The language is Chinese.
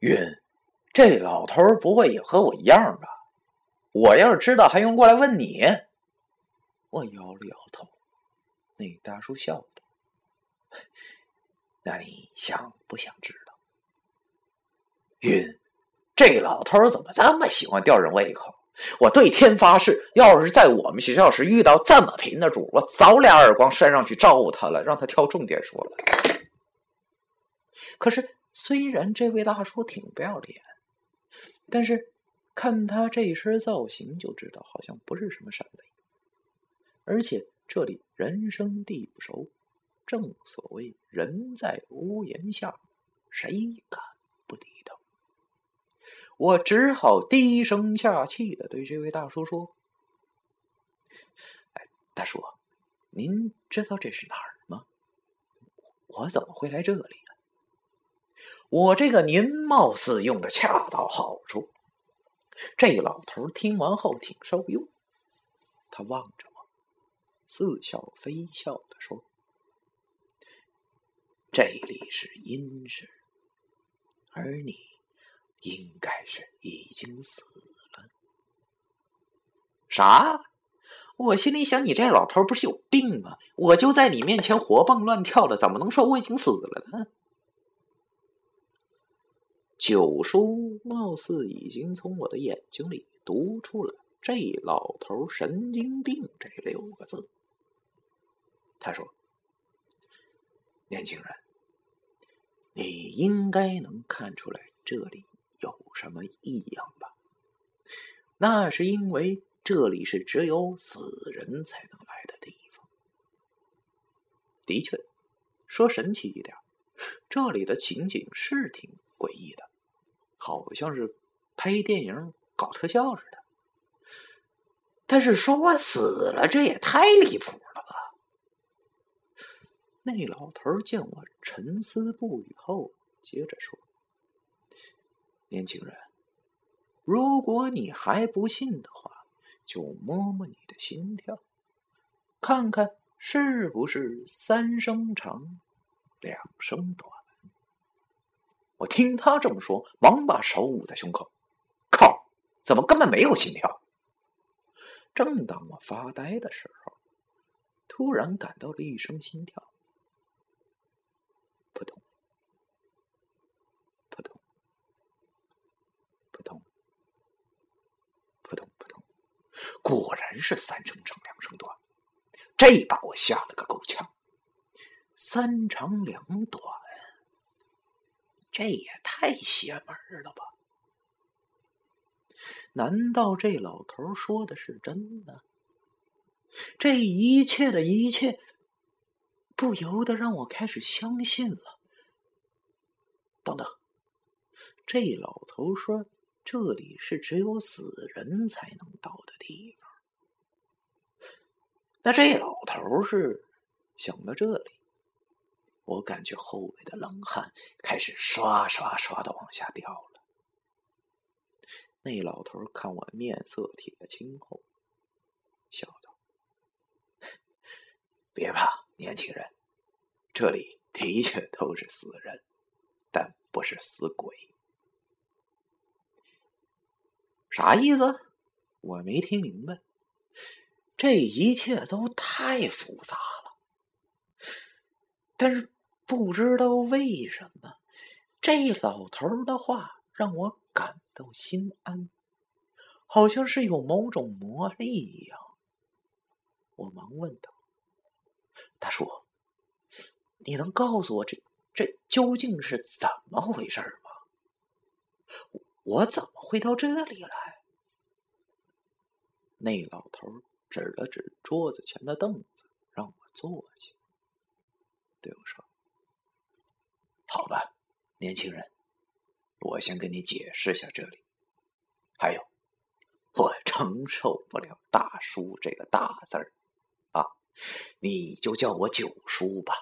云，这老头不会也和我一样吧？我要是知道，还用过来问你？我摇了摇头。那大叔笑道：“那你想不想知道？”云，这老头怎么这么喜欢吊人胃口？我对天发誓，要是在我们学校时遇到这么贫的主，我早俩耳光扇上去招呼他了，让他挑重点说了。可是，虽然这位大叔挺不要脸，但是看他这身造型就知道，好像不是什么善类。而且这里人生地不熟，正所谓人在屋檐下，谁敢不低头？我只好低声下气的对这位大叔说：“哎，大叔，您知道这是哪儿吗？我怎么会来这里？”我这个“您”貌似用的恰到好处。这老头听完后挺受用，他望着我，似笑非笑的说：“这里是阴室，而你应该是已经死了。”啥？我心里想，你这老头不是有病吗？我就在你面前活蹦乱跳的，怎么能说我已经死了呢？九叔貌似已经从我的眼睛里读出了“这老头神经病”这六个字。他说：“年轻人，你应该能看出来这里有什么异样吧？那是因为这里是只有死人才能来的地方。的确，说神奇一点，这里的情景是挺诡。”好像是拍电影搞特效似的，但是说我死了，这也太离谱了吧！那老头见我沉思不语后，接着说：“年轻人，如果你还不信的话，就摸摸你的心跳，看看是不是三声长，两声短。”我听他这么说，忙把手捂在胸口。靠！怎么根本没有心跳？正当我发呆的时候，突然感到了一声心跳，扑通，扑通，扑通，扑通扑通，果然是三声长，两声短。这把我吓了个够呛。三长两短。这也太邪门了吧！难道这老头说的是真的？这一切的一切，不由得让我开始相信了。等等，这老头说这里是只有死人才能到的地方，那这老头是想到这里？我感觉后背的冷汗开始刷刷刷的往下掉了。那老头看我面色铁青后，笑道：“别怕，年轻人，这里的确都是死人，但不是死鬼。”啥意思？我没听明白。这一切都太复杂了，但是。不知道为什么，这老头的话让我感到心安，好像是有某种魔力一样。我忙问道：“大叔，你能告诉我这这究竟是怎么回事吗？我怎么会到这里来？”那老头指了指桌子前的凳子，让我坐下，对我说。好吧，年轻人，我先跟你解释下这里。还有，我承受不了“大叔”这个大字儿，啊，你就叫我九叔吧。